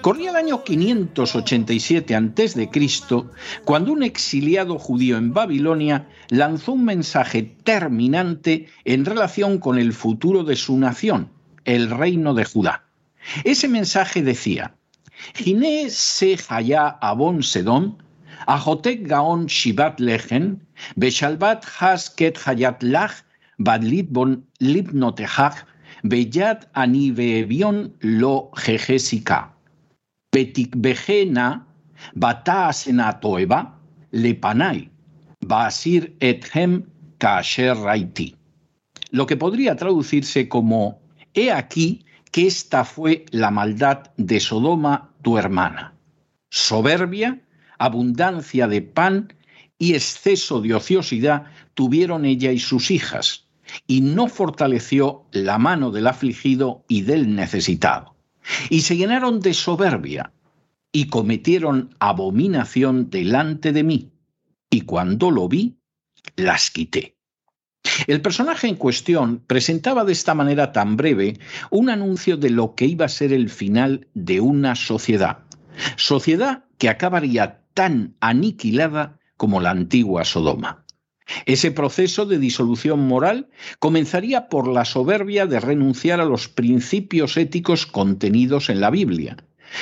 Corría el año 587 a.C., cuando un exiliado judío en Babilonia lanzó un mensaje terminante en relación con el futuro de su nación, el reino de Judá. Ese mensaje decía: Hine se haya abon sedom, ahotek gaon shivat lechen, beshalvat hasket hayat lach, badlit bon libnotehach, beyat ani lo jejesika. Betikbejena bata toeba lepanai basir ethem kasher raiti. Lo que podría traducirse como He aquí que esta fue la maldad de Sodoma tu hermana. Soberbia, abundancia de pan y exceso de ociosidad tuvieron ella y sus hijas, y no fortaleció la mano del afligido y del necesitado y se llenaron de soberbia y cometieron abominación delante de mí, y cuando lo vi, las quité. El personaje en cuestión presentaba de esta manera tan breve un anuncio de lo que iba a ser el final de una sociedad, sociedad que acabaría tan aniquilada como la antigua Sodoma. Ese proceso de disolución moral comenzaría por la soberbia de renunciar a los principios éticos contenidos en la Biblia.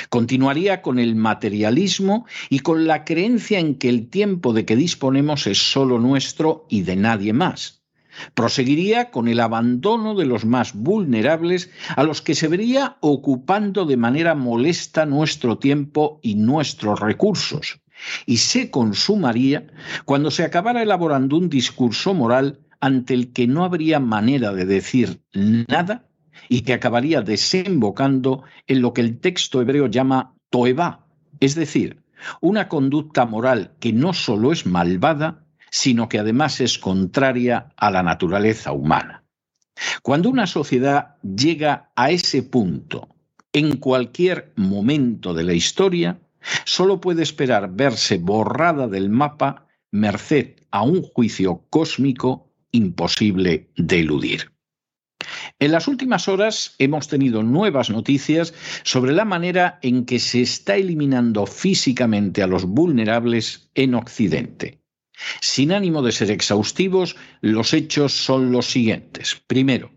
Continuaría con el materialismo y con la creencia en que el tiempo de que disponemos es solo nuestro y de nadie más. Proseguiría con el abandono de los más vulnerables a los que se vería ocupando de manera molesta nuestro tiempo y nuestros recursos y se consumaría cuando se acabara elaborando un discurso moral ante el que no habría manera de decir nada y que acabaría desembocando en lo que el texto hebreo llama toeba, es decir, una conducta moral que no solo es malvada, sino que además es contraria a la naturaleza humana. Cuando una sociedad llega a ese punto, en cualquier momento de la historia, solo puede esperar verse borrada del mapa merced a un juicio cósmico imposible de eludir. En las últimas horas hemos tenido nuevas noticias sobre la manera en que se está eliminando físicamente a los vulnerables en Occidente. Sin ánimo de ser exhaustivos, los hechos son los siguientes. Primero,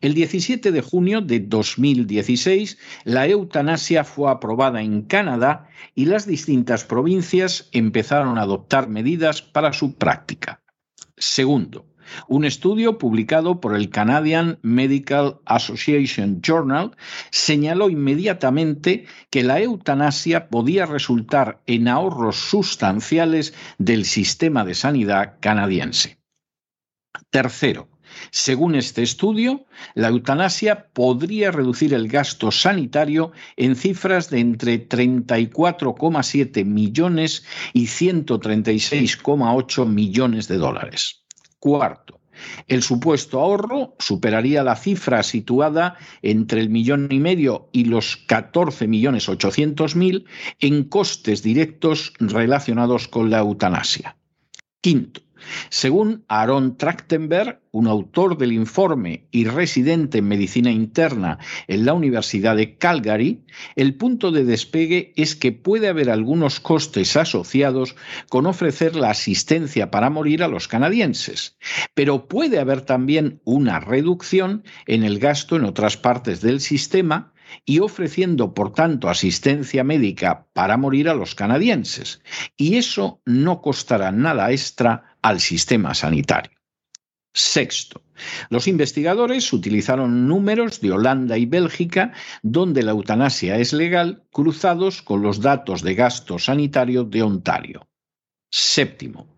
el 17 de junio de 2016, la eutanasia fue aprobada en Canadá y las distintas provincias empezaron a adoptar medidas para su práctica. Segundo, un estudio publicado por el Canadian Medical Association Journal señaló inmediatamente que la eutanasia podía resultar en ahorros sustanciales del sistema de sanidad canadiense. Tercero, Según este estudio, la eutanasia podría reducir el gasto sanitario en cifras de entre 34,7 millones y 136,8 millones de dólares. Cuarto, el supuesto ahorro superaría la cifra situada entre el millón y medio y los 14 millones 800 mil en costes directos relacionados con la eutanasia. Quinto, según Aaron Trachtenberg, un autor del informe y residente en medicina interna en la Universidad de Calgary, el punto de despegue es que puede haber algunos costes asociados con ofrecer la asistencia para morir a los canadienses, pero puede haber también una reducción en el gasto en otras partes del sistema y ofreciendo, por tanto, asistencia médica para morir a los canadienses. Y eso no costará nada extra al sistema sanitario. Sexto, los investigadores utilizaron números de Holanda y Bélgica, donde la eutanasia es legal, cruzados con los datos de gasto sanitario de Ontario. Séptimo,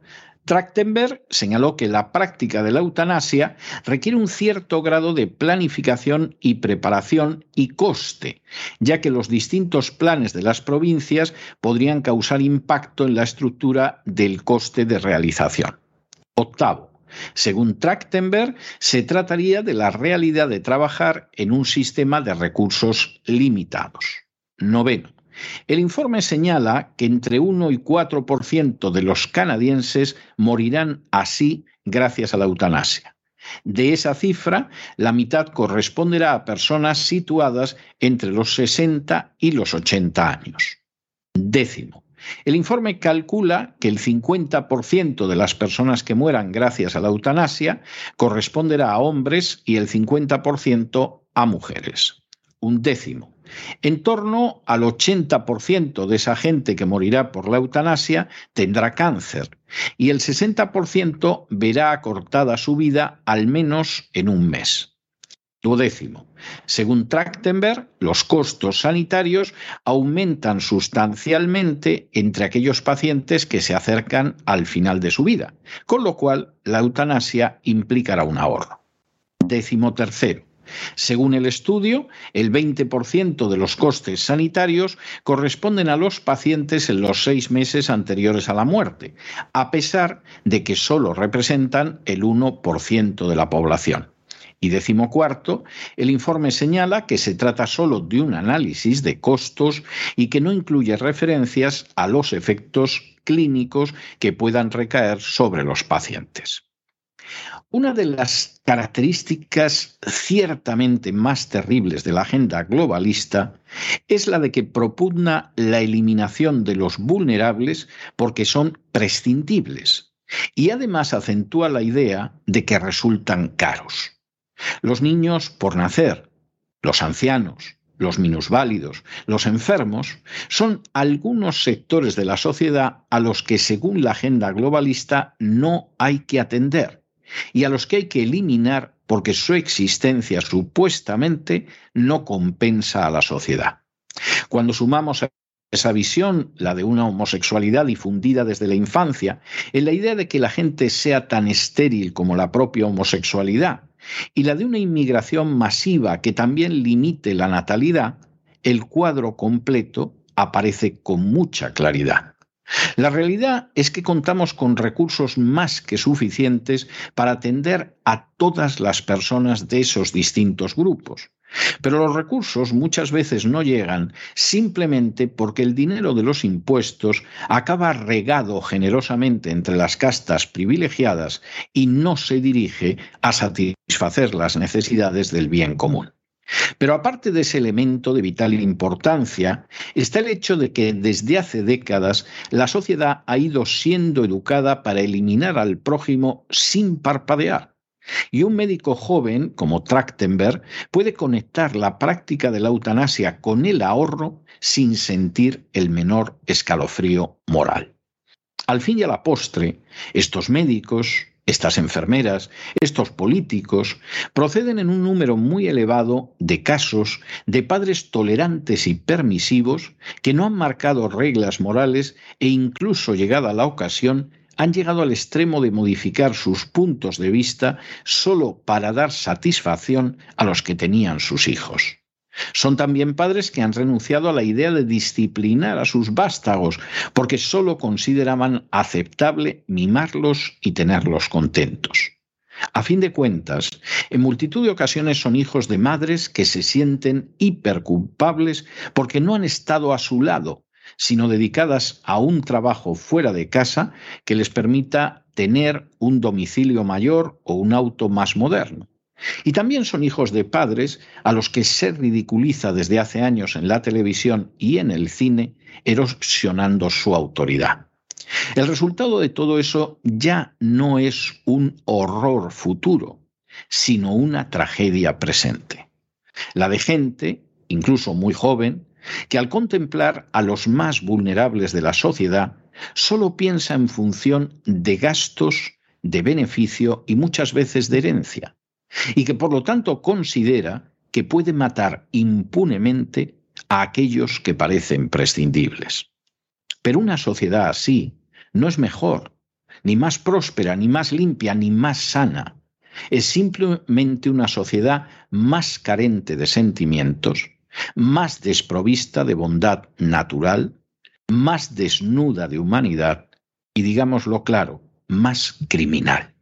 Trachtenberg señaló que la práctica de la eutanasia requiere un cierto grado de planificación y preparación y coste, ya que los distintos planes de las provincias podrían causar impacto en la estructura del coste de realización. Octavo. Según Trachtenberg, se trataría de la realidad de trabajar en un sistema de recursos limitados. Noveno. El informe señala que entre 1 y 4% de los canadienses morirán así gracias a la eutanasia. De esa cifra, la mitad corresponderá a personas situadas entre los 60 y los 80 años. Décimo. El informe calcula que el 50% de las personas que mueran gracias a la eutanasia corresponderá a hombres y el 50% a mujeres. Un décimo. En torno al 80% de esa gente que morirá por la eutanasia tendrá cáncer y el 60% verá acortada su vida al menos en un mes. Duodécimo. Según Trachtenberg, los costos sanitarios aumentan sustancialmente entre aquellos pacientes que se acercan al final de su vida, con lo cual la eutanasia implicará un ahorro. Décimo tercero. Según el estudio, el 20% de los costes sanitarios corresponden a los pacientes en los seis meses anteriores a la muerte, a pesar de que solo representan el 1% de la población. Y decimocuarto, el informe señala que se trata solo de un análisis de costos y que no incluye referencias a los efectos clínicos que puedan recaer sobre los pacientes. Una de las características ciertamente más terribles de la agenda globalista es la de que propugna la eliminación de los vulnerables porque son prescindibles y además acentúa la idea de que resultan caros. Los niños por nacer, los ancianos, los minusválidos, los enfermos, son algunos sectores de la sociedad a los que, según la agenda globalista, no hay que atender y a los que hay que eliminar porque su existencia supuestamente no compensa a la sociedad. Cuando sumamos a esa visión, la de una homosexualidad difundida desde la infancia, en la idea de que la gente sea tan estéril como la propia homosexualidad, y la de una inmigración masiva que también limite la natalidad, el cuadro completo aparece con mucha claridad. La realidad es que contamos con recursos más que suficientes para atender a todas las personas de esos distintos grupos. Pero los recursos muchas veces no llegan simplemente porque el dinero de los impuestos acaba regado generosamente entre las castas privilegiadas y no se dirige a satisfacer las necesidades del bien común. Pero aparte de ese elemento de vital importancia, está el hecho de que desde hace décadas la sociedad ha ido siendo educada para eliminar al prójimo sin parpadear. Y un médico joven, como Trachtenberg, puede conectar la práctica de la eutanasia con el ahorro sin sentir el menor escalofrío moral. Al fin y a la postre, estos médicos, estas enfermeras, estos políticos, proceden en un número muy elevado de casos de padres tolerantes y permisivos que no han marcado reglas morales e incluso llegada la ocasión han llegado al extremo de modificar sus puntos de vista solo para dar satisfacción a los que tenían sus hijos. Son también padres que han renunciado a la idea de disciplinar a sus vástagos, porque solo consideraban aceptable mimarlos y tenerlos contentos. A fin de cuentas, en multitud de ocasiones son hijos de madres que se sienten hiperculpables porque no han estado a su lado, sino dedicadas a un trabajo fuera de casa que les permita tener un domicilio mayor o un auto más moderno. Y también son hijos de padres a los que se ridiculiza desde hace años en la televisión y en el cine, erosionando su autoridad. El resultado de todo eso ya no es un horror futuro, sino una tragedia presente. La de gente, incluso muy joven, que al contemplar a los más vulnerables de la sociedad, solo piensa en función de gastos, de beneficio y muchas veces de herencia, y que por lo tanto considera que puede matar impunemente a aquellos que parecen prescindibles. Pero una sociedad así no es mejor, ni más próspera, ni más limpia, ni más sana. Es simplemente una sociedad más carente de sentimientos, más desprovista de bondad natural, más desnuda de humanidad y, digámoslo claro, más criminal.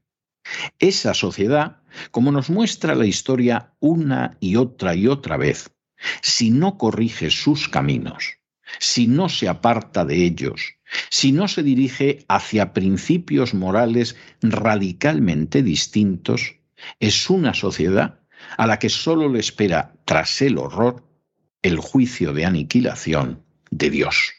Esa sociedad, como nos muestra la historia una y otra y otra vez, si no corrige sus caminos, si no se aparta de ellos, si no se dirige hacia principios morales radicalmente distintos, es una sociedad a la que solo le espera, tras el horror, el juicio de aniquilación de Dios.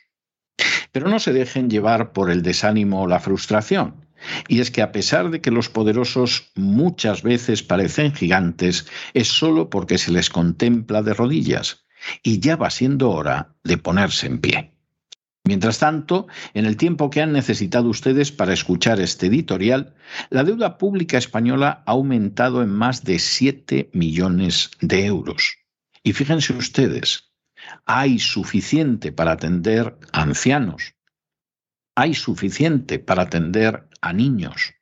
Pero no se dejen llevar por el desánimo o la frustración. Y es que a pesar de que los poderosos muchas veces parecen gigantes, es solo porque se les contempla de rodillas, y ya va siendo hora de ponerse en pie. Mientras tanto, en el tiempo que han necesitado ustedes para escuchar este editorial, la deuda pública española ha aumentado en más de 7 millones de euros. Y fíjense ustedes, hay suficiente para atender ancianos, hay suficiente para atender a niños,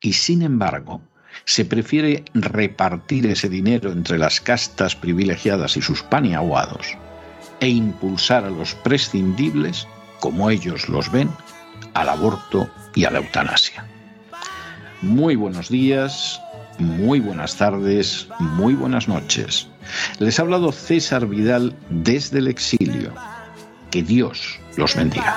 y sin embargo, se prefiere repartir ese dinero entre las castas privilegiadas y sus paniaguados e impulsar a los prescindibles, como ellos los ven, al aborto y a la eutanasia. Muy buenos días, muy buenas tardes, muy buenas noches. Les ha hablado César Vidal desde el exilio. Que Dios los bendiga.